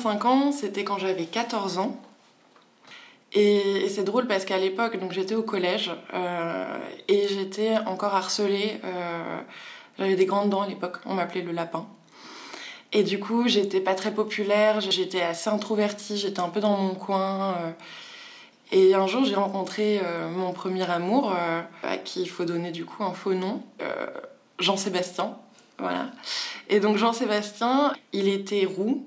25 ans, c'était quand j'avais 14 ans. Et, c'est drôle parce qu'à l'époque, donc j'étais au collège euh, et j'étais encore harcelée. Euh, j'avais des grandes dents à l'époque, on m'appelait le lapin. Et du coup, j'étais pas très populaire, j'étais assez introvertie, j'étais un peu dans mon coin. Euh. et un jour, j'ai rencontré mon premier amour, à qui il faut donner du coup un faux nom, Jean-Sébastien. Voilà. Et donc Jean-Sébastien, il était roux,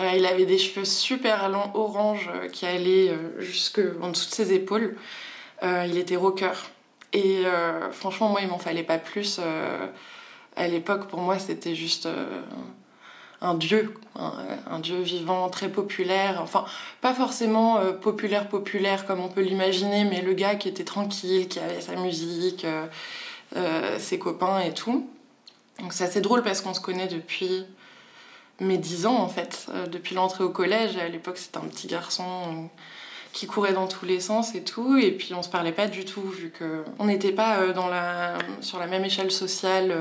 euh, il avait des cheveux super longs, orange, euh, qui allaient euh, jusque en dessous de ses épaules. il était rocker. Et franchement, moi, il m'en fallait pas plus. à l'époque, pour moi, c'était juste un dieu, un, dieu vivant, très populaire. Enfin, pas forcément populaire, populaire comme on peut l'imaginer, mais le gars qui était tranquille, qui avait sa musique, ses copains et tout. Donc c'est assez drôle parce qu'on se connaît depuis mes 10 ans en fait, euh, depuis l'entrée au collège. À l'époque, c'était un petit garçon euh, qui courait dans tous les sens et tout, et puis on se parlait pas du tout vu que on n'était pas euh, sur la même échelle sociale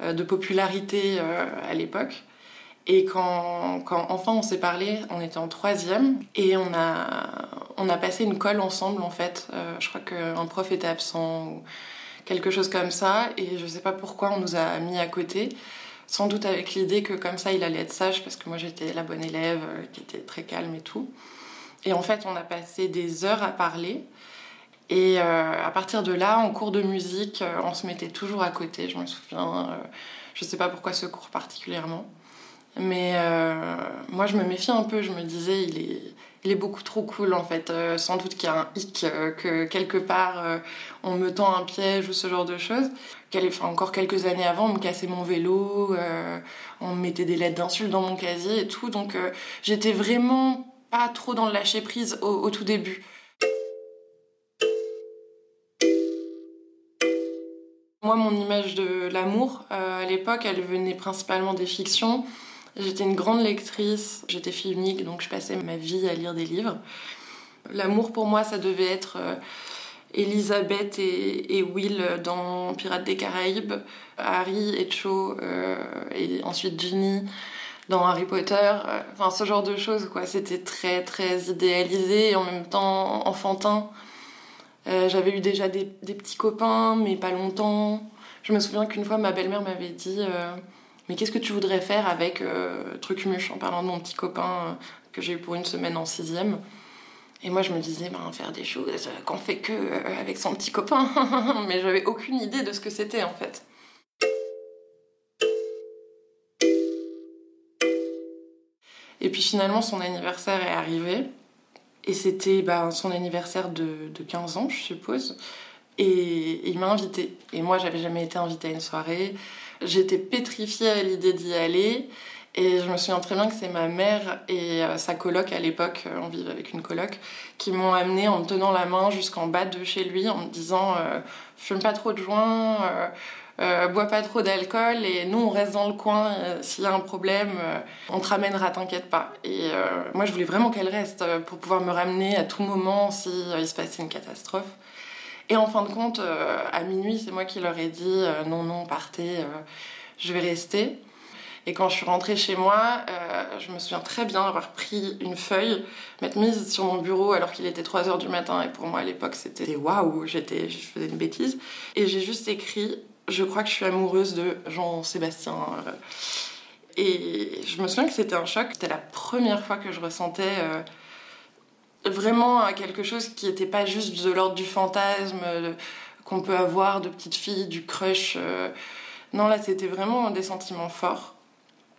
de popularité à l'époque. Et quand, quand enfin on s'est parlé, on était en troisième et on a, on a passé une colle ensemble en fait. je crois qu'un prof était absent ou quelque chose comme ça et je sais pas pourquoi on nous a mis à côté sans doute avec l'idée que comme ça il allait être sage parce que moi j'étais la bonne élève euh, qui était très calme et tout. Et en fait on a passé des heures à parler et euh, à partir de là en cours de musique euh, on se mettait toujours à côté, je me souviens, je sais pas pourquoi ce cours particulièrement. Mais moi je me méfie un peu, je me disais il est, il est beaucoup trop cool en fait. sans doute qu'il y a un hic, que quelque part on me tend un piège ou ce genre de choses encore quelques années avant, on me cassait mon vélo, euh, on me mettait des lettres d'insultes dans mon casier et tout. Donc euh, j'étais vraiment pas trop dans le lâcher prise au, tout début. Moi, mon image de l'amour, euh, à l'époque, elle venait principalement des fictions. J'étais une grande lectrice, j'étais fille unique, donc je passais ma vie à lire des livres. L'amour, pour moi, ça devait être Elisabeth et, Will dans Pirates des Caraïbes, Harry et Cho euh, et ensuite Ginny dans Harry Potter, enfin ce genre de choses quoi. C'était très très idéalisé et en même temps enfantin. Euh, j'avais eu déjà des, petits copains, mais pas longtemps. Je me souviens qu'une fois ma belle-mère m'avait dit euh, Mais qu'est-ce que tu voudrais faire avec Trucmuche en parlant de mon petit copain que j'ai eu pour une semaine en sixième et moi, je me disais, ben, faire des choses qu'on fait que euh, avec son petit copain. Mais j'avais aucune idée de ce que c'était en fait. Et puis finalement, son anniversaire est arrivé. Et c'était ben, son anniversaire de, de, 15 ans, je suppose. Et, il m'a invité. Et moi, j'avais jamais été invitée à une soirée. J'étais pétrifiée à l'idée d'y aller. Et je me souviens très bien que c'est ma mère et euh, sa coloc à l'époque, euh, on vivait avec une coloc, qui m'ont amené en me tenant la main jusqu'en bas de chez lui en me disant euh, fume pas trop de joints, bois pas trop d'alcool et nous on reste dans le coin. S'il y a un problème, on te ramènera, t'inquiète pas. Et moi je voulais vraiment qu'elle reste pour pouvoir me ramener à tout moment si il se passait une catastrophe. Et en fin de compte, à minuit, c'est moi qui leur ai dit non, non, partez, je vais rester. Et quand je suis rentrée chez moi, euh, je me souviens très bien avoir pris une feuille, m'être mise sur mon bureau alors qu'il était 3 h du matin. Et pour moi, à l'époque, c'était waouh, j'étais, je faisais une bêtise. Et j'ai juste écrit Je crois que je suis amoureuse de Jean-Sébastien. Euh. Et je me souviens que c'était un choc. C'était la première fois que je ressentais euh, vraiment quelque chose qui n'était pas juste de l'ordre du fantasme qu'on peut avoir de petite fille, du crush. Non, là, c'était vraiment des sentiments forts.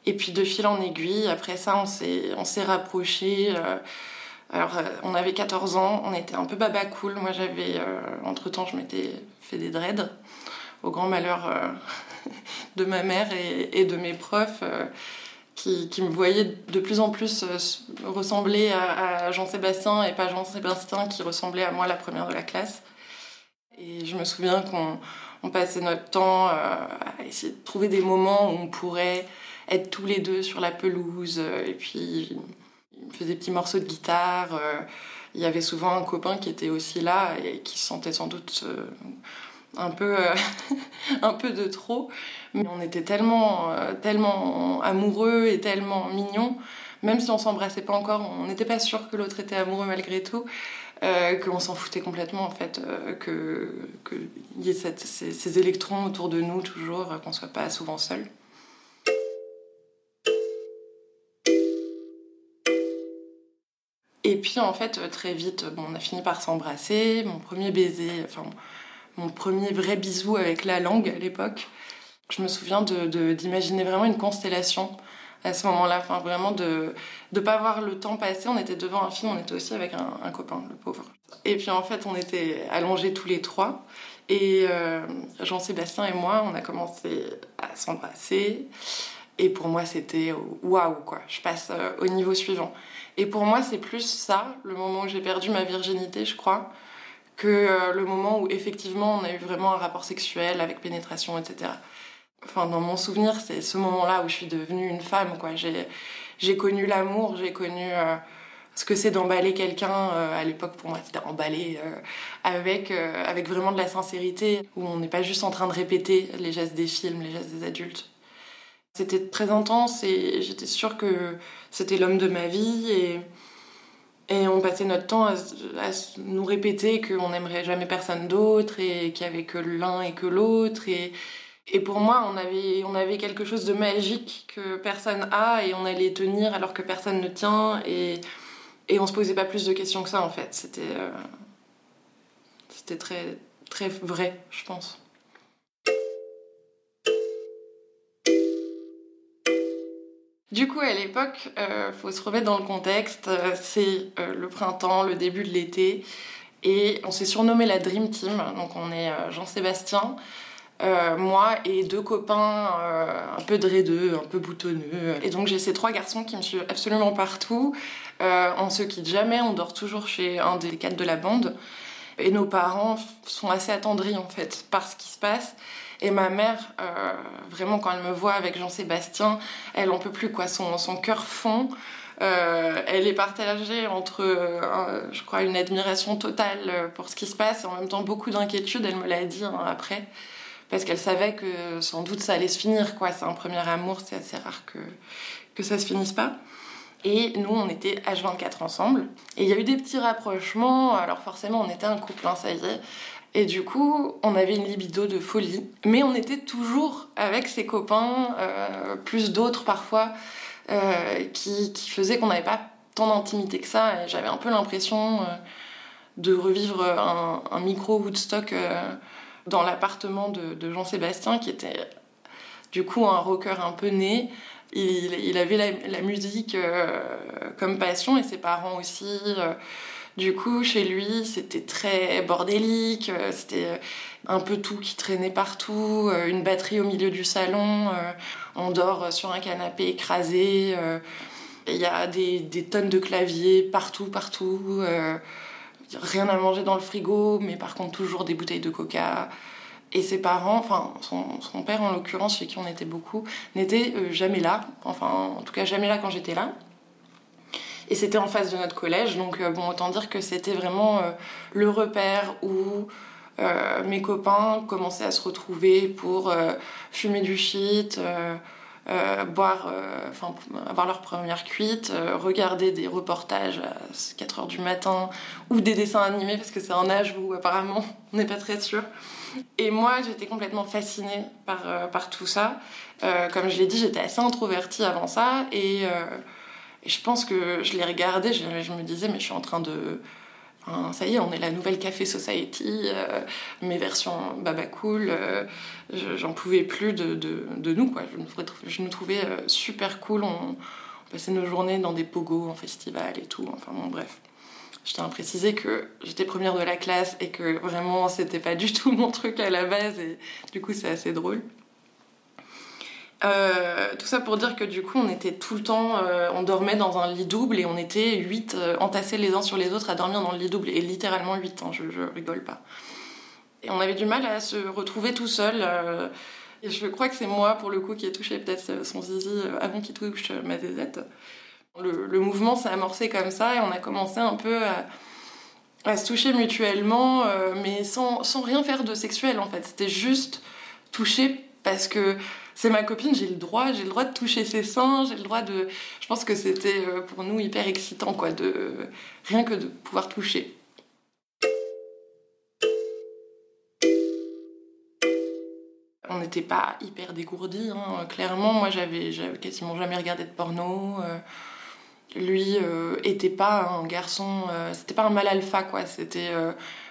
Et puis de fil en aiguille, après ça, on s'est, on s'est rapprochés. Euh, alors, euh, on avait 14 ans, on était un peu baba cool. Moi, j'avais, euh, entre temps, je m'étais fait des dreads, au grand malheur de ma mère et, de mes profs. Qui, me voyaient de plus en plus ressembler à, Jean-Sébastien et pas Jean-Sébastien qui ressemblait à moi la première de la classe. Et je me souviens qu'on on passait notre temps à essayer de trouver des moments où on pourrait être tous les deux sur la pelouse. Euh, et puis, il me faisait des petits morceaux de guitare. Euh, il y avait souvent un copain qui était aussi là et qui sentait sans doute euh, un peu, un peu de trop. Mais on était tellement, tellement amoureux et tellement mignons même si on s'embrassait pas encore, on n'était pas sûr que l'autre était amoureux malgré tout, euh, qu'on s'en foutait complètement en fait, euh, que qu'il y ait ces, ces, électrons autour de nous toujours, qu'on soit pas souvent seul. Et puis en fait, très vite, bon, on a fini par s'embrasser. Mon premier baiser, enfin mon premier vrai bisou avec la langue à l'époque. Je me souviens d'imaginer de, vraiment une constellation à ce moment-là. Enfin, vraiment de ne pas voir le temps passer. On était devant un film, on était aussi avec un, copain, le pauvre. Et puis en fait, on était allongés tous les trois. Et euh, Jean-Sébastien et moi, on a commencé à s'embrasser. Et pour moi, c'était waouh, quoi. Je passe euh, au niveau suivant. Et pour moi, c'est plus ça, le moment où j'ai perdu ma virginité, je crois, que euh, le moment où effectivement on a eu vraiment un rapport sexuel avec pénétration, etc. Enfin, dans mon souvenir, c'est ce moment-là où je suis devenue une femme, quoi. J'ai connu l'amour, j'ai connu euh, ce que c'est d'emballer quelqu'un. Euh, à l'époque, pour moi, c'était emballer avec, avec vraiment de la sincérité, où on n'est pas juste en train de répéter les gestes des films, les gestes des adultes. C'était très intense et j'étais sûre que c'était l'homme de ma vie et, et on passait notre temps à, nous répéter qu'on n'aimerait jamais personne d'autre et qu'il n'y avait que l'un et que l'autre. Et, et pour moi, on avait, on avait quelque chose de magique que personne a et on allait tenir alors que personne ne tient et, et on se posait pas plus de questions que ça en fait. C'était euh, très, très vrai, je pense. Du coup, à l'époque, euh, faut se remettre dans le contexte. Euh, c'est euh, le printemps, le début de l'été, et on s'est surnommé la Dream Team. Donc, on est euh, Jean-Sébastien, moi et deux copains un peu dreadeux, un peu boutonneux. Et donc, j'ai ces trois garçons qui me suivent absolument partout. on se quitte jamais, on dort toujours chez un des quatre de la bande. Et nos parents sont assez attendris en fait par ce qui se passe. Et ma mère, euh, vraiment, quand elle me voit avec Jean-Sébastien, elle en peut plus, quoi. Son, son cœur fond. Euh, elle est partagée entre, euh, je crois, une admiration totale pour ce qui se passe et en même temps beaucoup d'inquiétude. Elle me l'a dit hein, après, parce qu'elle savait que sans doute ça allait se finir, quoi. C'est un premier amour, c'est assez rare que, que ça se finisse pas. Et nous, on était H24 ensemble. Et il y a eu des petits rapprochements. Alors forcément, on était un couple, hein, ça y est. Et du coup, on avait une libido de folie. Mais on était toujours avec ses copains, euh, plus d'autres parfois, euh, qui, qui, faisaient qu'on n'avait pas tant d'intimité que ça. Et j'avais un peu l'impression euh, de revivre un, micro Woodstock dans l'appartement de, Jean-Sébastien, qui était du coup un rocker un peu né. Il, avait la musique comme passion et ses parents aussi du coup, chez lui, c'était très bordélique, euh, c'était euh, un peu tout qui traînait partout, euh, une batterie au milieu du salon, on dort sur un canapé écrasé, il y a des, tonnes de claviers partout, partout, rien à manger dans le frigo, mais par contre toujours des bouteilles de coca. Et ses parents, enfin son, père en l'occurrence, chez qui on était beaucoup, n'était jamais là, enfin en tout cas jamais là quand j'étais là. Et c'était en face de notre collège, donc euh, bon, autant dire que c'était vraiment euh, le repère où euh, mes copains commençaient à se retrouver pour fumer du shit, boire, avoir leur première cuite, regarder des reportages à 4 heures du matin ou des dessins animés, parce que c'est un âge où apparemment on n'est pas très sûr. Et moi, j'étais complètement fascinée par, par tout ça. comme je l'ai dit, j'étais assez introvertie avant ça et et je pense que je l'ai regardé, je, me disais, mais je suis en train de. Ça y est, on est la nouvelle Café Society, euh, mes versions Baba Cool, euh, j'en pouvais plus de, de, nous, quoi. Je, nous, je nous trouvais euh, super cool, on, passait nos journées dans des pogos, en festival et tout, enfin bon, bref. Je tiens à préciser que j'étais première de la classe et que vraiment c'était pas du tout mon truc à la base et du coup c'est assez drôle. Euh, tout ça pour dire que du coup on était tout le temps, euh, on dormait dans un lit double et on était huit euh, entassés les uns sur les autres à dormir dans le lit double et littéralement huit, hein, je, je, rigole pas. Et on avait du mal à se retrouver tout seul. et je crois que c'est moi pour le coup qui ai touché peut-être son zizi avant qu'il touche ma zézette. Le, le mouvement s'est amorcé comme ça et on a commencé un peu à, à se toucher mutuellement mais sans, sans rien faire de sexuel en fait. C'était juste toucher parce que c'est ma copine, j'ai le droit, j'ai le droit de toucher ses seins, j'ai le droit de. Je pense que c'était euh, pour nous hyper excitant, quoi, de rien que de pouvoir toucher. On n'était pas hyper dégourdis, hein. clairement. Moi, j'avais quasiment jamais regardé de porno. Euh, lui euh, était pas un garçon, c'était pas un mal alpha, quoi. C'était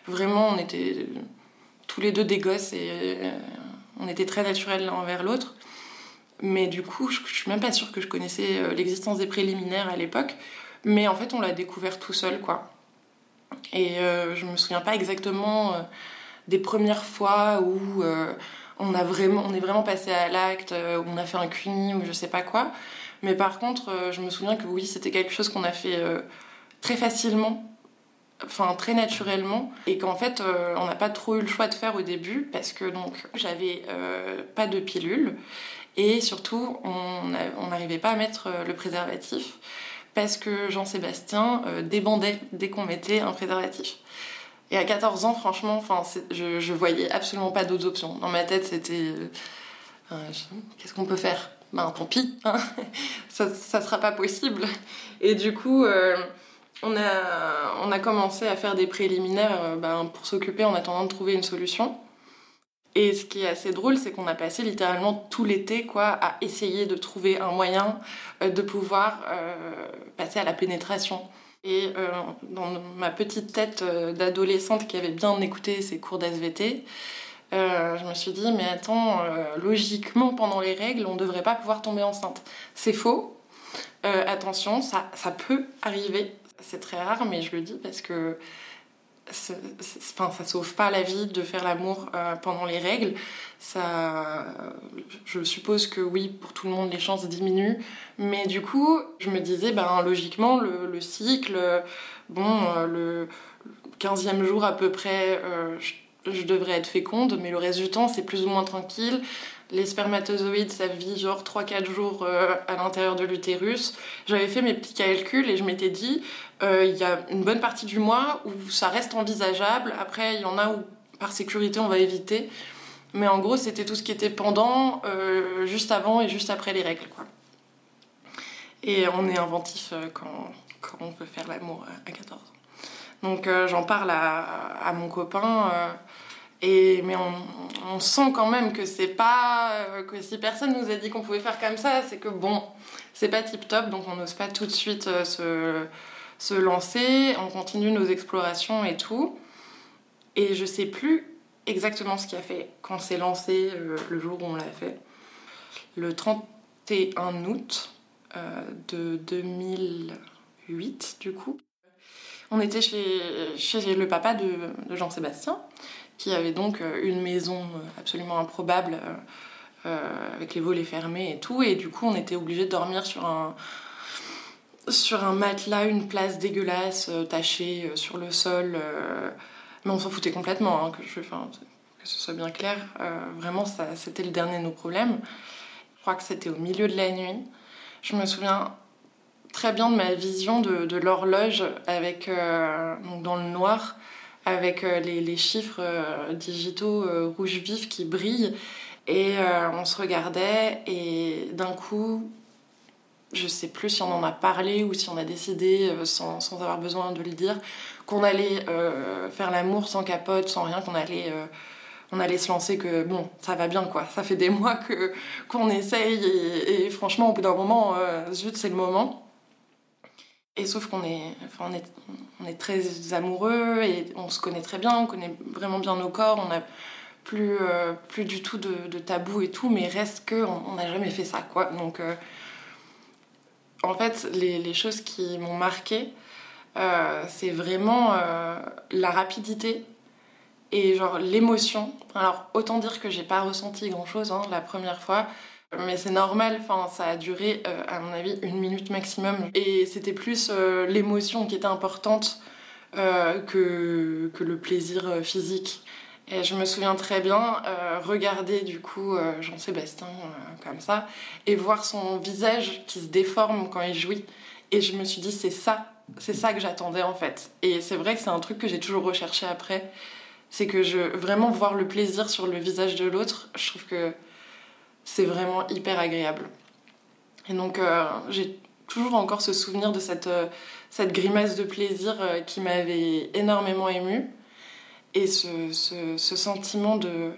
vraiment, on était tous les deux des gosses et on était très naturels l'un envers l'autre. Mais du coup, je, suis même pas sûre que je connaissais euh, l'existence des préliminaires à l'époque. Mais en fait, on l'a découvert tout seul, quoi. Et euh, je me souviens pas exactement euh, des premières fois où on, a vraiment, on est vraiment passé à l'acte, où on a fait un cuni ou je sais pas quoi. Mais par contre, je me souviens que oui, c'était quelque chose qu'on a fait très facilement enfin très naturellement et qu'en fait euh, on n'a pas trop eu le choix de faire au début parce que donc j'avais euh, pas de pilule et surtout on n'arrivait pas à mettre euh, le préservatif parce que Jean-Sébastien débandait dès qu'on mettait un préservatif. Et à 14 ans, franchement, je, je voyais absolument pas d'autres options. Dans ma tête, c'était qu'est-ce qu'on peut faire? Ben tant pis, hein. ça, ça sera pas possible. Et du coup, on a, commencé à faire des préliminaires euh, ben, pour s'occuper en attendant de trouver une solution. Et ce qui est assez drôle, c'est qu'on a passé littéralement tout l'été quoi, à essayer de trouver un moyen euh, de pouvoir euh, passer à la pénétration. Et dans ma petite tête d'adolescente qui avait bien écouté ses cours d'SVT, je me suis dit, mais attends, logiquement, pendant les règles, on ne devrait pas pouvoir tomber enceinte. C'est faux. attention, ça, ça peut arriver, c'est très rare, mais je le dis parce que enfin, ça sauve pas la vie de faire l'amour euh, pendant les règles. Ça, je suppose que oui, pour tout le monde, les chances diminuent. Mais du coup, je me disais, ben, logiquement, le, cycle, bon, euh, le 15e jour à peu près, euh, je, devrais être féconde, mais le reste du temps, c'est plus ou moins tranquille les spermatozoïdes, ça vit genre 3-4 jours euh, à l'intérieur de l'utérus. J'avais fait mes petits calculs et je m'étais dit, euh, il y a une bonne partie du mois où ça reste envisageable. Après, il y en a où, par sécurité, on va éviter. Mais en gros, c'était tout ce qui était pendant, euh, juste avant et juste après les règles. Quoi. Et on est inventif quand, on veut faire l'amour à 14 ans. Donc j'en parle à, mon copain et, mais on, sent quand même que c'est pas. Euh, que si personne nous a dit qu'on pouvait faire comme ça, c'est que bon, c'est pas tip top, donc on n'ose pas tout de suite euh, se, se lancer. On continue nos explorations et tout. Et je sais plus exactement ce qui a fait quand c'est lancé euh, le jour où on l'a fait. Le 31 août de 2008, du coup. On était chez, chez le papa de, de Jean-Sébastien qui avait donc euh, une maison euh, absolument improbable euh, avec les volets fermés et tout. Et du coup, on était obligé de dormir sur un, sur un matelas, une place dégueulasse, tachée sur le sol. mais on s'en foutait complètement, hein, que, je, que ce soit bien clair. vraiment, c'était le dernier de nos problèmes. Je crois que c'était au milieu de la nuit. Je me souviens très bien de ma vision de, l'horloge avec dans le noir avec euh, les, chiffres euh, digitaux euh, rouge vif qui brillent. Et on se regardait et d'un coup, je sais plus si on en a parlé ou si on a décidé, sans, sans avoir besoin de le dire, qu'on allait faire l'amour sans capote, sans rien, qu'on allait, on allait se lancer, que bon, ça va bien quoi. Ça fait des mois que, qu'on essaye et, franchement, au bout d'un moment, zut, c'est le moment. Et sauf qu'on est, enfin, on est, on est très amoureux et on se connaît très bien, on connaît vraiment bien nos corps, on n'a plus, euh, plus du tout de, de, tabou et tout, mais reste que on n'a jamais fait ça, quoi. Donc, euh, en fait, les, choses qui m'ont marqué, euh, c'est vraiment la rapidité et genre l'émotion. Alors, autant dire que j'ai pas ressenti grand chose hein, la première fois. Mais c'est normal, enfin, ça a duré, euh, à mon avis, une minute maximum. Et c'était plus euh, l'émotion qui était importante euh, que, que, le plaisir physique. Et je me souviens très bien regarder du coup Jean-Sébastien comme ça et voir son visage qui se déforme quand il jouit. Et je me suis dit, c'est ça, c'est ça que j'attendais en fait. Et c'est vrai que c'est un truc que j'ai toujours recherché après. C'est que je vraiment voir le plaisir sur le visage de l'autre, je trouve que c'est vraiment hyper agréable. Et donc j'ai toujours encore ce souvenir de cette, cette grimace de plaisir qui m'avait énormément émue. Et ce, ce, sentiment de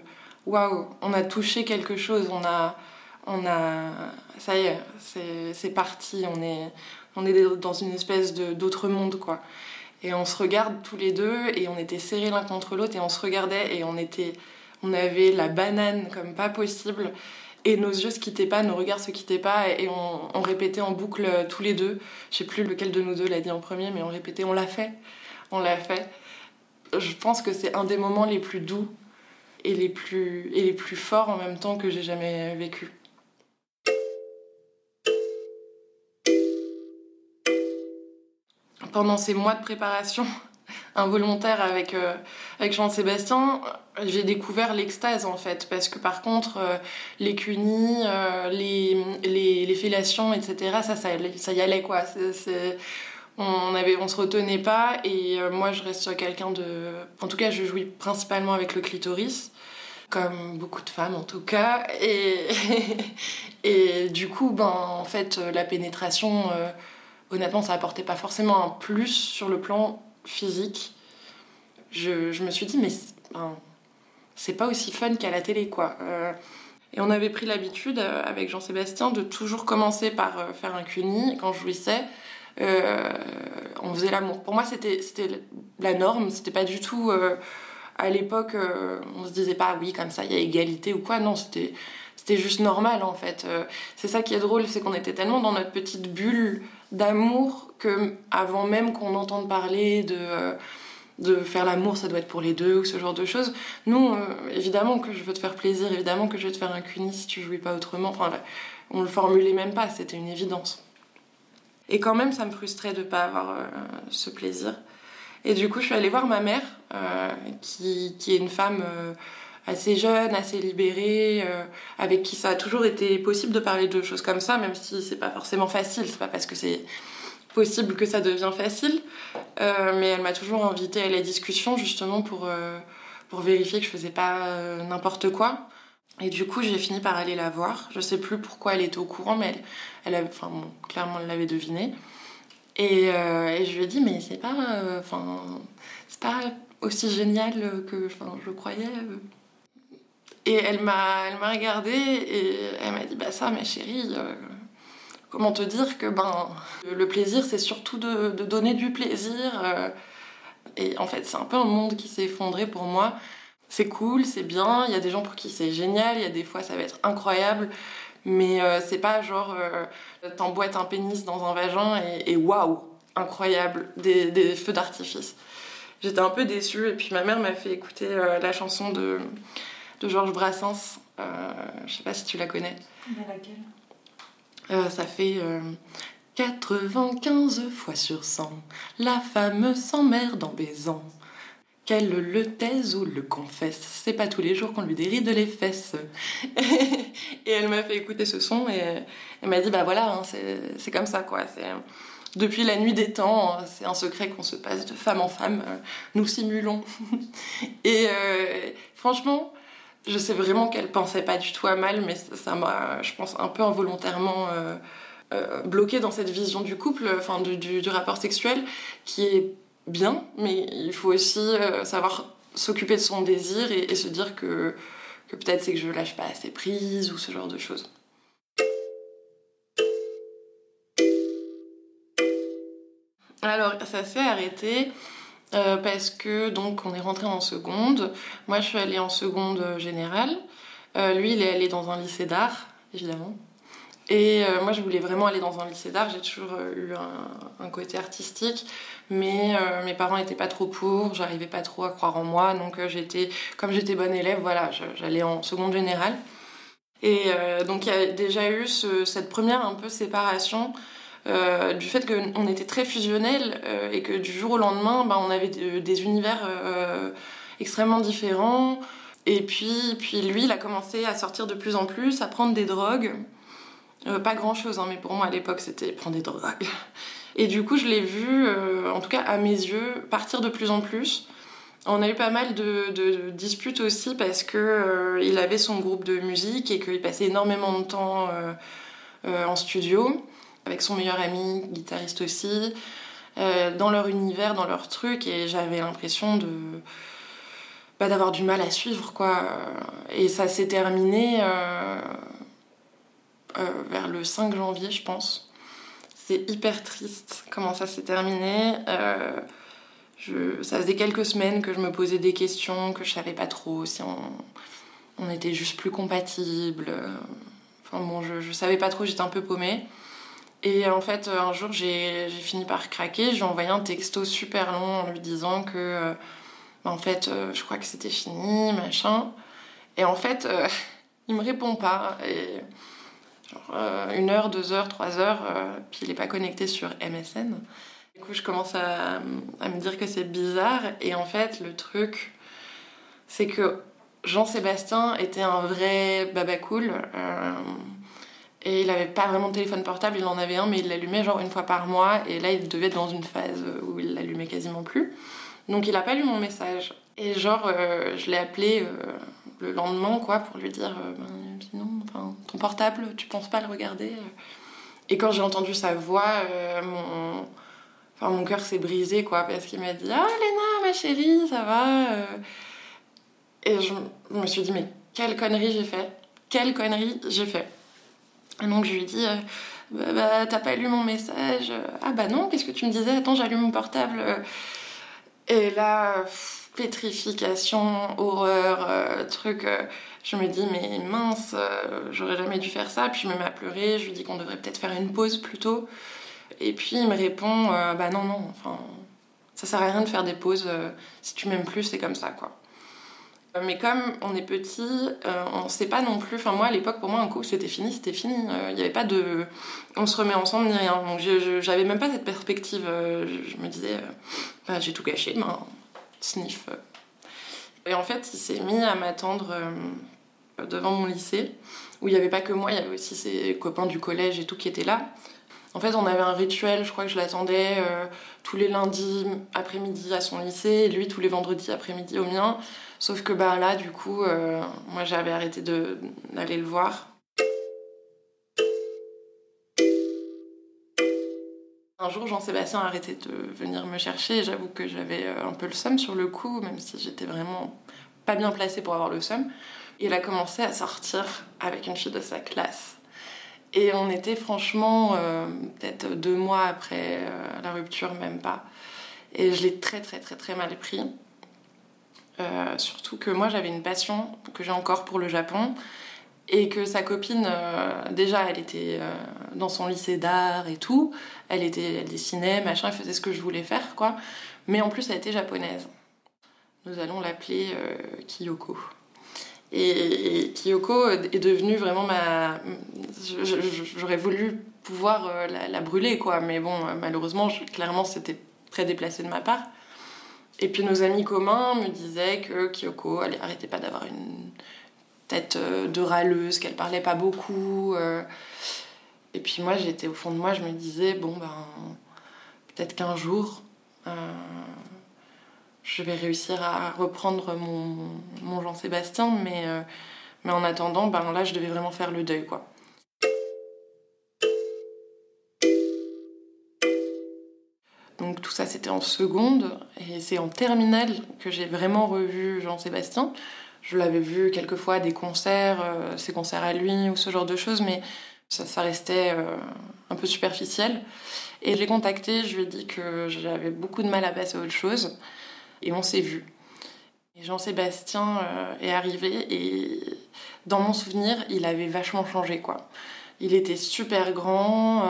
waouh, on a touché quelque chose, on a, on a, ça y est, c'est parti, on est, on est dans une espèce d'autre monde, quoi. Et on se regarde tous les deux et on était serrés l'un contre l'autre et on se regardait et on était, on avait la banane comme pas possible et nos yeux se quittaient pas, nos regards se quittaient pas et on, répétait en boucle tous les deux. Je sais plus lequel de nous deux l'a dit en premier, mais on répétait, on l'a fait, on l'a fait. Je pense que c'est un des moments les plus doux et les plus, et les plus forts en même temps que j'ai jamais vécu. pendant ces mois de préparation involontaire avec, euh, avec Jean-Sébastien, j'ai découvert l'extase en fait. Parce que par contre, euh, les cunis, euh, les, les, fellations, etc., ça, ça, ça y allait quoi. on, avait, on se retenait pas et moi je reste quelqu'un de. En tout cas, je jouis principalement avec le clitoris. Comme beaucoup de femmes en tout cas. Et, et du coup, ben, en fait, la pénétration honnêtement, ça apportait pas forcément un plus sur le plan physique. Je, me suis dit, mais c'est pas aussi fun qu'à la télé, quoi. Euh, et on avait pris l'habitude, euh, avec Jean-Sébastien, de toujours commencer par euh, faire un cuni. Quand je jouissais, on faisait l'amour. Pour moi, c'était la norme, c'était pas du tout. à l'époque, on se disait pas, oui, comme ça, il y a égalité ou quoi. Non, c'était c'était juste normal en fait. c'est ça qui est drôle, c'est qu'on était tellement dans notre petite bulle d'amour que avant même qu'on entende parler de euh, de faire l'amour, ça doit être pour les deux ou ce genre de choses. Nous, euh, évidemment que je veux te faire plaisir, évidemment que je vais te faire un cuni si tu jouis pas autrement. Enfin, on le formulait même pas, c'était une évidence. Et quand même, ça me frustrait de pas avoir euh, ce plaisir. Et du coup, je suis allée voir ma mère, qui, qui, est une femme assez jeune, assez libérée, euh, avec qui ça a toujours été possible de parler de choses comme ça, même si c'est pas forcément facile. C'est pas parce que c'est possible que ça devient facile. Euh, mais elle m'a toujours invitée à la discussion justement pour, euh, pour vérifier que je faisais pas n'importe quoi. Et du coup, j'ai fini par aller la voir. Je sais plus pourquoi elle était au courant, mais elle, enfin, clairement, elle l'avait deviné. Et, et, je lui ai dit, mais c'est pas, enfin, c'est pas aussi génial que, je croyais. Et elle m'a, regardée et elle m'a dit Bah, ça, ma chérie, euh, comment te dire que ben, le plaisir, c'est surtout de, donner du plaisir. Euh. et en fait, c'est un peu un monde qui s'est effondré pour moi. C'est cool, c'est bien, il y a des gens pour qui c'est génial, il y a des fois ça va être incroyable, mais euh, c'est pas genre t'emboîtes un pénis dans un vagin et waouh, incroyable, des feux d'artifice. J'étais un peu déçue et puis ma mère m'a fait écouter la chanson de de Georges Brassens. Euh, je sais pas si tu la connais. Mais laquelle? Euh, Ça fait 95 euh, fois sur 100, la femme s'emmerde en baisant. Qu'elle le taise ou le confesse, c'est pas tous les jours qu'on lui déride les fesses. et elle m'a fait écouter ce son et elle m'a dit bah voilà, hein, c'est comme ça quoi. Depuis la nuit des temps, c'est un secret qu'on se passe de femme en femme. Nous simulons. et franchement, je sais vraiment qu'elle pensait pas du tout à mal, mais ça m'a, je pense, un peu involontairement euh, euh, bloquée dans cette vision du couple, enfin du, rapport sexuel, qui est bien, mais il faut aussi euh, savoir s'occuper de son désir et, se dire que, que peut-être c'est que je lâche pas assez prise ou ce genre de choses. Alors, ça s'est arrêté euh, parce que donc on est rentré en seconde. Moi, je suis allée en seconde générale. Euh, lui, il est allé dans un lycée d'art, évidemment. Et euh, moi, je voulais vraiment aller dans un lycée d'art. J'ai toujours eu un, côté artistique, mais mes parents n'étaient pas trop pour. J'arrivais pas trop à croire en moi, donc j'étais, comme j'étais bonne élève, voilà, j'allais en seconde générale. Et donc il y a déjà eu ce, cette première un peu séparation euh, du fait qu'on était très fusionnels euh, et que du jour au lendemain, bah, on avait des univers euh, extrêmement différents. Et puis, puis lui, il a commencé à sortir de plus en plus, à prendre des drogues. pas grand chose, hein, mais pour moi à l'époque c'était prendre des drogues. Et du coup, je l'ai vu, en tout cas à mes yeux, partir de plus en plus. On a eu pas mal de, disputes aussi parce que il avait son groupe de musique et qu'il passait énormément de temps en studio avec son meilleur ami, guitariste aussi, dans leur univers, dans leur truc, et j'avais l'impression de bah, d'avoir du mal à suivre quoi. Et ça s'est terminé euh, euh, vers le 5 janvier, je pense. C'est hyper triste comment ça s'est terminé. Euh, je, ça faisait quelques semaines que je me posais des questions, que je savais pas trop si on, on était juste plus compatibles. Enfin bon, je, je savais pas trop, j'étais un peu paumée. Et en fait, un jour, j'ai fini par craquer. J'ai envoyé un texto super long en lui disant que en fait, euh, je crois que c'était fini, machin. Et en fait, euh, il me répond pas. Et euh, une heure, deux heures, trois heures, puis il est pas connecté sur MSN. Du coup, je commence à, me dire que c'est bizarre. Et en fait, le truc, c'est que Jean-Sébastien était un vrai baba cool. Et il avait pas vraiment de téléphone portable, il en avait un, mais il l'allumait genre une fois par mois. Et là, il devait être dans une phase où il l'allumait quasiment plus. Donc il a pas lu mon message. Et genre, euh, je l'ai appelé euh, le lendemain, quoi, pour lui dire euh, ben, sinon, enfin, ton portable, tu penses pas le regarder Et quand j'ai entendu sa voix, mon, enfin, mon cœur s'est brisé, quoi, parce qu'il m'a dit Ah, Léna, ma chérie, ça va Et je, me suis dit Mais quelle connerie j'ai fait Quelle connerie j'ai fait Et donc je lui ai dit bah, bah, t'as pas lu mon message? Ah bah non, qu'est-ce que tu me disais? Attends, j'allume mon portable. Et là, pétrification, horreur, euh, truc. Euh, je me dis, mais mince, euh, j'aurais jamais dû faire ça. Puis je me mets à pleurer, je lui dis qu'on devrait peut-être faire une pause plutôt. Et puis il me répond, bah non, non, enfin, ça sert à rien de faire des pauses. si tu m'aimes plus, c'est comme ça, quoi. Mais comme on est petit, on sait pas non plus. Enfin, moi à l'époque, pour moi, un coup, c'était fini, c'était fini. Il n'y avait pas de. On se remet ensemble ni rien. Donc j'avais même pas cette perspective. je, me disais, bah, j'ai tout gâché, ben, sniff. Et en fait, il s'est mis à m'attendre euh, devant mon lycée, où il n'y avait pas que moi, il y avait aussi ses copains du collège et tout qui étaient là. En fait, on avait un rituel, je crois que je l'attendais euh, tous les lundis après-midi à son lycée, et lui tous les vendredis après-midi au mien. Sauf que bah, là, du coup, euh, moi j'avais arrêté d'aller le voir. Un jour, Jean-Sébastien a arrêté de venir me chercher j'avoue que j'avais euh, un peu le seum sur le coup, même si j'étais vraiment pas bien placée pour avoir le seum. Il a commencé à sortir avec une fille de sa classe. Et on était franchement euh, peut-être deux mois après la rupture, même pas. Et je l'ai très très très très mal pris. Surtout que moi j'avais une passion que j'ai encore pour le Japon et que sa copine, euh, déjà, elle était euh, dans son lycée d'art et tout, elle, était, elle dessinait, machin, elle faisait ce que je voulais faire, quoi. Mais en plus, elle était japonaise. Nous allons l'appeler euh, Kiyoko. Et, Kiyoko est devenue vraiment ma. J'aurais voulu pouvoir la, brûler, quoi, mais bon, malheureusement, clairement, c'était très déplacé de ma part. Et puis nos amis communs me disaient que Kiyoko, elle arrêtait pas d'avoir une tête euh, de râleuse, qu'elle parlait pas beaucoup. Euh. Et puis moi, j'étais au fond de moi, je me disais, bon, ben, peut-être qu'un jour, euh, je vais réussir à reprendre mon, mon Jean-Sébastien, mais, mais en attendant, ben, là, je devais vraiment faire le deuil, quoi. Donc tout ça, c'était en seconde, et c'est en terminale que j'ai vraiment revu Jean-Sébastien. Je l'avais vu quelques fois à des concerts, euh, ses concerts à lui ou ce genre de choses, mais ça, restait euh, un peu superficiel. Et je l'ai contacté, je lui ai dit que j'avais beaucoup de mal à passer à autre chose, et on s'est vu. Et Jean-Sébastien euh, est arrivé, et dans mon souvenir, il avait vachement changé, quoi. Il était super grand,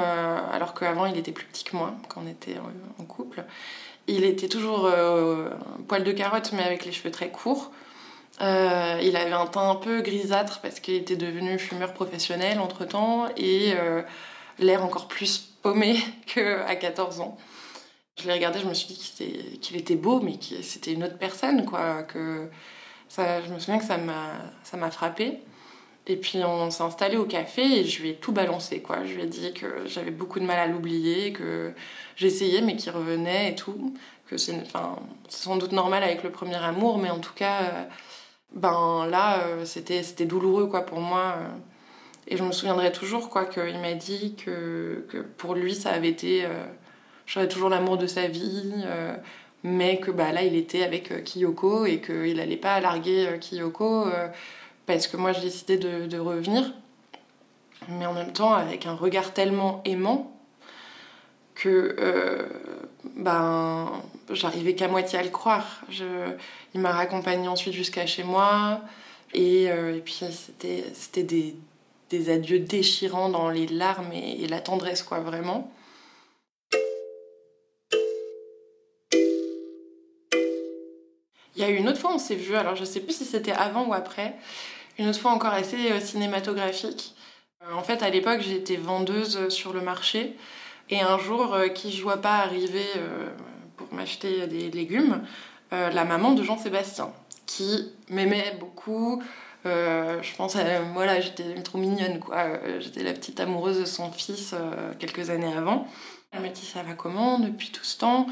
alors qu'avant il était plus petit que moi quand on était en couple. Il était toujours poil de carotte, mais avec les cheveux très courts. Euh, il avait un teint un peu grisâtre parce qu'il était devenu fumeur professionnel entre temps et euh, l'air encore plus paumé qu'à 14 ans. Je l'ai regardé, je me suis dit qu'il était, beau, mais que c'était une autre personne, quoi. Que ça, je me souviens que ça m'a frappé. Et puis on s'est installé au café et je lui ai tout balancé, quoi. Je lui ai dit que j'avais beaucoup de mal à l'oublier, que j'essayais mais qu'il revenait et tout. que c'est enfin, sans doute normal avec le premier amour, mais en tout cas, ben là, c'était douloureux quoi pour moi. Et je me souviendrai toujours quoi qu'il m'a dit que, pour lui ça avait été, j'aurais toujours l'amour de sa vie, mais que bah là il était avec Kiyoko et qu'il n'allait pas larguer Kiyoko parce que moi j'ai décidé de, revenir mais en même temps avec un regard tellement aimant que euh, ben, j'arrivais qu'à moitié à le croire. Il m'a raccompagné ensuite jusqu'à chez moi. Et, euh, et puis c'était, des, des, adieux déchirants dans les larmes et, la tendresse, quoi, vraiment. Il y a eu une autre fois, on s'est vu, alors je sais plus si c'était avant ou après, une autre fois encore assez euh, cinématographique. Euh, en fait, à l'époque, j'étais vendeuse sur le marché. Et un jour, euh, qui je vois pas arriver euh, pour m'acheter des légumes, la maman de Jean-Sébastien, qui m'aimait beaucoup. je pense à moi là, j'étais trop mignonne quoi. J'étais la petite amoureuse de son fils quelques années avant. Elle m'a dit ça va comment depuis tout ce temps?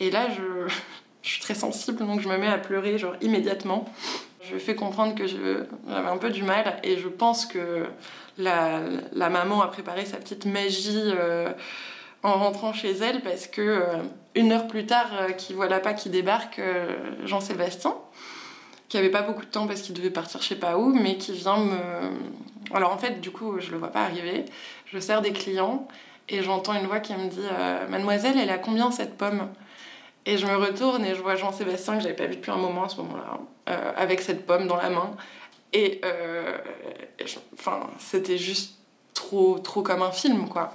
Et là, je, je suis très sensible donc je me mets à pleurer genre immédiatement. Je fais comprendre que j'avais un peu du mal et je pense que la, maman a préparé sa petite magie euh, en rentrant chez elle parce que euh, une heure plus tard, euh, qui voilà pas qui débarque Jean-Sébastien, qui avait pas beaucoup de temps parce qu'il devait partir je sais pas où, mais qui vient me. Alors en fait, du coup, je le vois pas arriver. Je sers des clients et j'entends une voix qui me dit Mademoiselle, elle a combien cette pomme? Et je me retourne et je vois Jean-Sébastien, que j'avais pas vu depuis un moment à ce moment-là, euh, avec cette pomme dans la main. Et, euh, enfin, c'était juste trop, trop comme un film, quoi.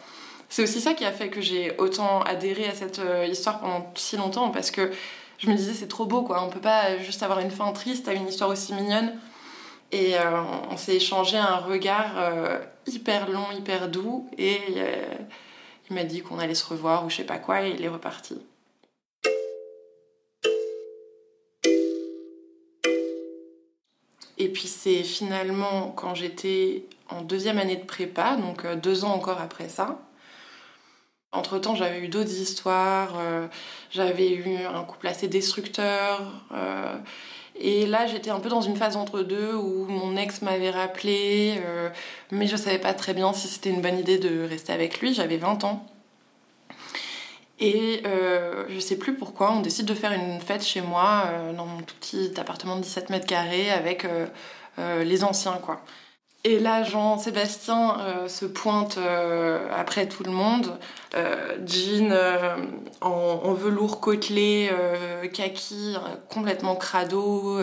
C'est aussi ça qui a fait que j'ai autant adhéré à cette euh, histoire pendant si longtemps, parce que je me disais, c'est trop beau, quoi. On peut pas juste avoir une fin triste à une histoire aussi mignonne. Et on s'est échangé un regard hyper long, hyper doux, et il m'a dit qu'on allait se revoir ou je sais pas quoi, et il est reparti. Et puis c'est finalement quand j'étais en deuxième année de prépa, donc euh, deux ans encore après ça. Entre-temps, j'avais eu d'autres histoires, euh, j'avais eu un couple assez destructeur. Euh, et là, j'étais un peu dans une phase entre deux où mon ex m'avait rappelé, mais je savais pas très bien si c'était une bonne idée de rester avec lui. J'avais 20 ans. Et euh, je sais plus pourquoi, on décide de faire une fête chez moi, euh, dans mon tout petit appartement de 17 mètres carrés, avec euh, euh, les anciens, quoi. Et là, Jean-Sébastien se pointe après tout le monde, jean en, en, velours côtelé, kaki, complètement crado,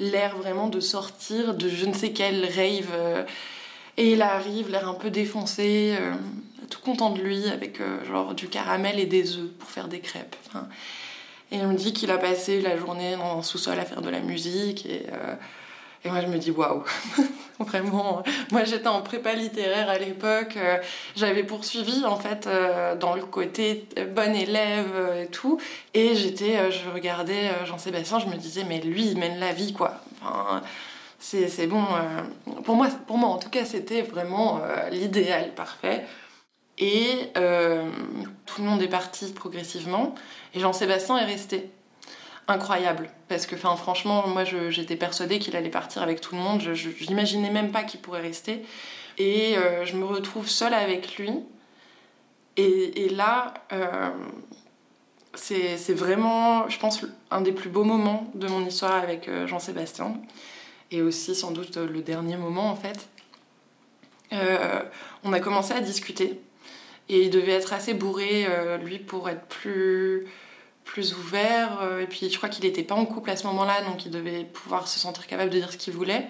l'air vraiment de sortir de je ne sais quel rave. et il arrive, l'air un peu défoncé tout content de lui avec euh, genre du caramel et des œufs pour faire des crêpes. et il me dit qu'il a passé la journée dans un sous-sol à faire de la musique et, euh, et moi je me dis waouh, vraiment. Moi j'étais en prépa littéraire à l'époque, euh, j'avais poursuivi en fait dans le côté bon élève et tout, et j'étais, je regardais Jean-Sébastien, je me disais mais lui il mène la vie quoi. Enfin, c'est bon. pour, moi, pour moi, en tout cas, c'était vraiment l'idéal parfait. Et euh, tout le monde est parti progressivement. Et Jean-Sébastien est resté. Incroyable. Parce que, franchement, moi, j'étais persuadée qu'il allait partir avec tout le monde. Je n'imaginais même pas qu'il pourrait rester. Et euh, je me retrouve seule avec lui. Et, là, euh, c'est vraiment, je pense, un des plus beaux moments de mon histoire avec Jean-Sébastien. Et aussi, sans doute, le dernier moment, en fait. on a commencé à discuter et il devait être assez bourré, euh, lui, pour être plus, plus ouvert. Euh, et puis je crois qu'il n'était pas en couple à ce moment-là, donc il devait pouvoir se sentir capable de dire ce qu'il voulait.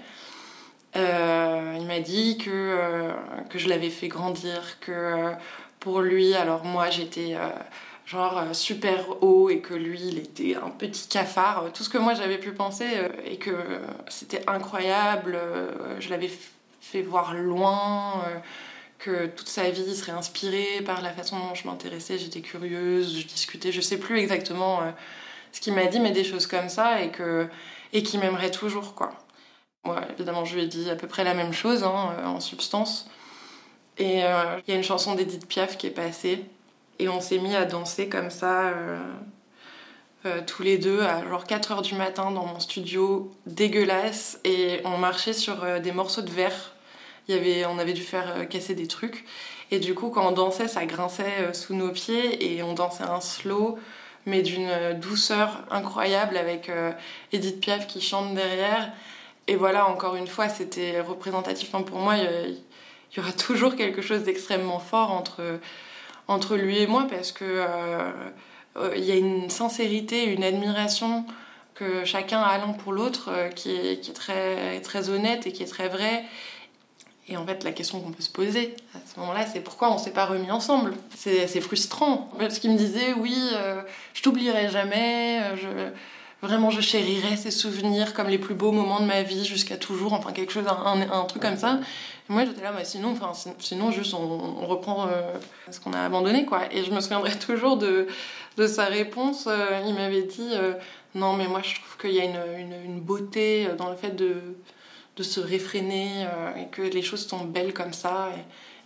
Euh, il m'a dit que, que je l'avais fait grandir, que pour lui, alors moi j'étais genre super haut et que lui il était un petit cafard, tout ce que moi j'avais pu penser et que c'était incroyable, je l'avais fait voir loin que toute sa vie serait inspirée par la façon dont je m'intéressais, j'étais curieuse, je discutais, je sais plus exactement euh, ce qu'il m'a dit, mais des choses comme ça, et que et qui m'aimerait toujours, quoi. Moi, évidemment, je lui ai dit à peu près la même chose, hein, euh, en substance. Et euh, il y a une chanson d'Edith Piaf qui est passée, et on s'est mis à danser comme ça, tous les deux à genre 4 heures du matin dans mon studio dégueulasse et on marchait sur des morceaux de verre. Y avait, on avait dû faire casser des trucs. Et du coup, quand on dansait, ça grinçait sous nos pieds et on dansait un slow, mais d'une douceur incroyable avec Edith Piaf qui chante derrière. Et voilà, encore une fois, c'était représentatif. pour moi, il y aura toujours quelque chose d'extrêmement fort entre, entre lui et moi parce que euh, euh, il y a une sincérité, une admiration que chacun a l'un pour l'autre euh, qui, est, qui est très, très honnête et qui est très vraie. Et en fait, la question qu'on peut se poser à ce moment-là, c'est pourquoi on s'est pas remis ensemble? C'est frustrant. Parce qu'il me disait, oui, je t'oublierai jamais, je, vraiment je chérirai ces souvenirs comme les plus beaux moments de ma vie jusqu'à toujours, enfin quelque chose, un, truc comme ça. moi j'étais là, bah, sinon, sinon juste on, reprend euh, ce qu'on a abandonné quoi. Et je me souviendrai toujours de, de sa réponse. Euh, il m'avait dit, euh, non mais moi je trouve qu'il y a une, une, beauté dans le fait de, de se réfréner et que les choses sont belles comme ça.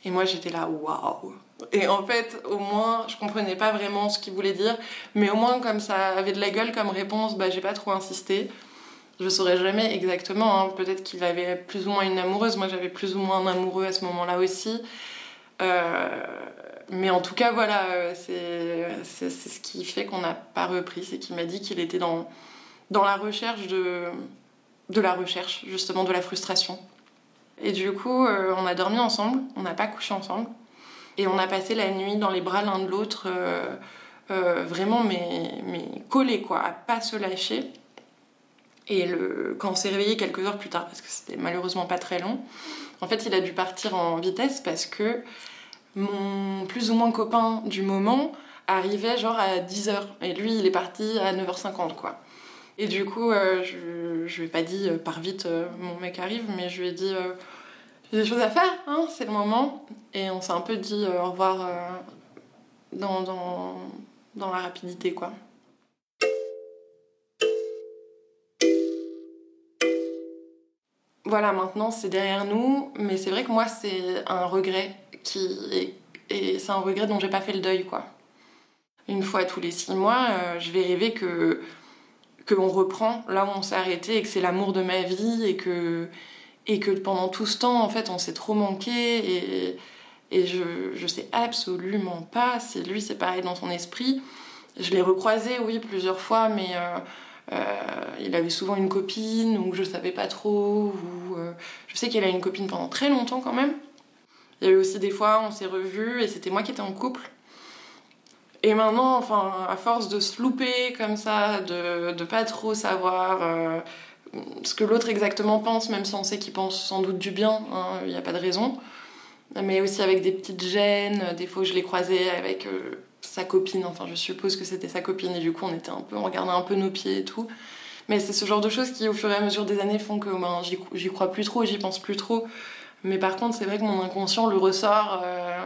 Et, moi j'étais là, waouh et en fait, au moins, je comprenais pas vraiment ce qu'il voulait dire, mais au moins, comme ça avait de la gueule comme réponse, bah, j'ai pas trop insisté. Je saurais jamais exactement, hein. peut-être qu'il avait plus ou moins une amoureuse, moi j'avais plus ou moins un amoureux à ce moment-là aussi. Euh, mais en tout cas, voilà, c'est ce qui fait qu'on n'a pas repris, c'est qu'il m'a dit qu'il était dans, dans la recherche de, de la recherche, justement, de la frustration. Et du coup, euh, on a dormi ensemble, on n'a pas couché ensemble. Et on a passé la nuit dans les bras l'un de l'autre, euh, euh, vraiment mais, mais collés, quoi, à pas se lâcher. Et le, quand on s'est réveillé quelques heures plus tard, parce que c'était malheureusement pas très long, en fait, il a dû partir en vitesse parce que mon plus ou moins copain du moment arrivait genre à 10h. Et lui, il est parti à 9h50, quoi. Et du coup, euh, je, lui ai pas dit, par vite, mon mec arrive, mais je lui ai dit j'ai des choses à faire, hein, c'est le moment. Et on s'est un peu dit euh, au revoir euh, dans, dans, dans la rapidité, quoi. Voilà, maintenant c'est derrière nous, mais c'est vrai que moi c'est un regret qui et c'est un regret dont j'ai pas fait le deuil, quoi. Une fois tous les six mois, euh, je vais rêver que qu'on reprend là où on s'est arrêté et que c'est l'amour de ma vie et que et que pendant tout ce temps, en fait, on s'est trop manqué et, je, je sais absolument pas si lui c'est pareil dans son esprit. Je l'ai recroisé, oui, plusieurs fois, mais euh, euh, il avait souvent une copine ou je savais pas trop. Ou, euh, je sais qu'il a une copine pendant très longtemps quand même. Il y avait aussi des fois, on s'est revus et c'était moi qui étais en couple. Et maintenant, enfin, à force de se louper comme ça, de, de pas trop savoir ce que l'autre exactement pense, même si on sait qu'il pense sans doute du bien, hein, il n'y a pas de raison. Mais aussi avec des petites gênes, des fois je l'ai croisé avec euh, sa copine, enfin je suppose que c'était sa copine et du coup on était un peu, on regardait un peu nos pieds et tout. Mais c'est ce genre de choses qui au fur et à mesure des années font que ben, j'y crois plus trop, j'y pense plus trop. Mais par contre c'est vrai que mon inconscient le ressort euh,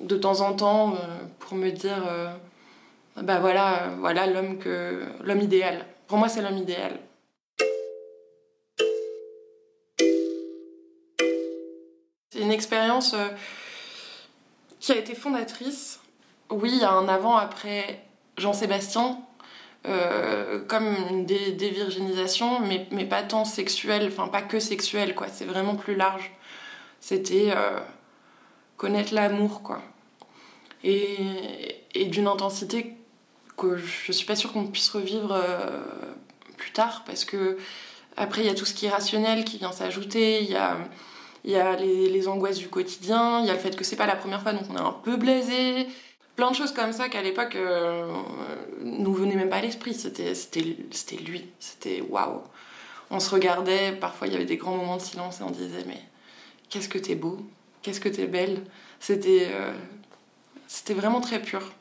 de temps en temps euh, pour me dire bah voilà, voilà l'homme que l'homme idéal. Pour moi c'est l'homme idéal. une expérience euh, qui a été fondatrice. Oui, il un avant-après Jean-Sébastien, euh, comme une dévirginisation, mais, mais pas tant sexuelle, enfin pas que sexuelle, quoi. C'est vraiment plus large. C'était euh, connaître l'amour, quoi. Et, et d'une intensité que je suis pas sûre qu'on puisse revivre plus tard, parce que après, il y a tout ce qui est rationnel qui vient s'ajouter, il y a y a les, angoisses du quotidien, il y a le fait que c'est pas la première fois donc on est un peu blasé. Plein de choses comme ça qu'à l'époque euh, nous venaient même pas à l'esprit. C'était, c'était, lui, c'était waouh. On se regardait, parfois il y avait des grands moments de silence et on disait mais qu'est-ce que t'es beau, qu'est-ce que t'es belle. C'était, euh, vraiment très pur.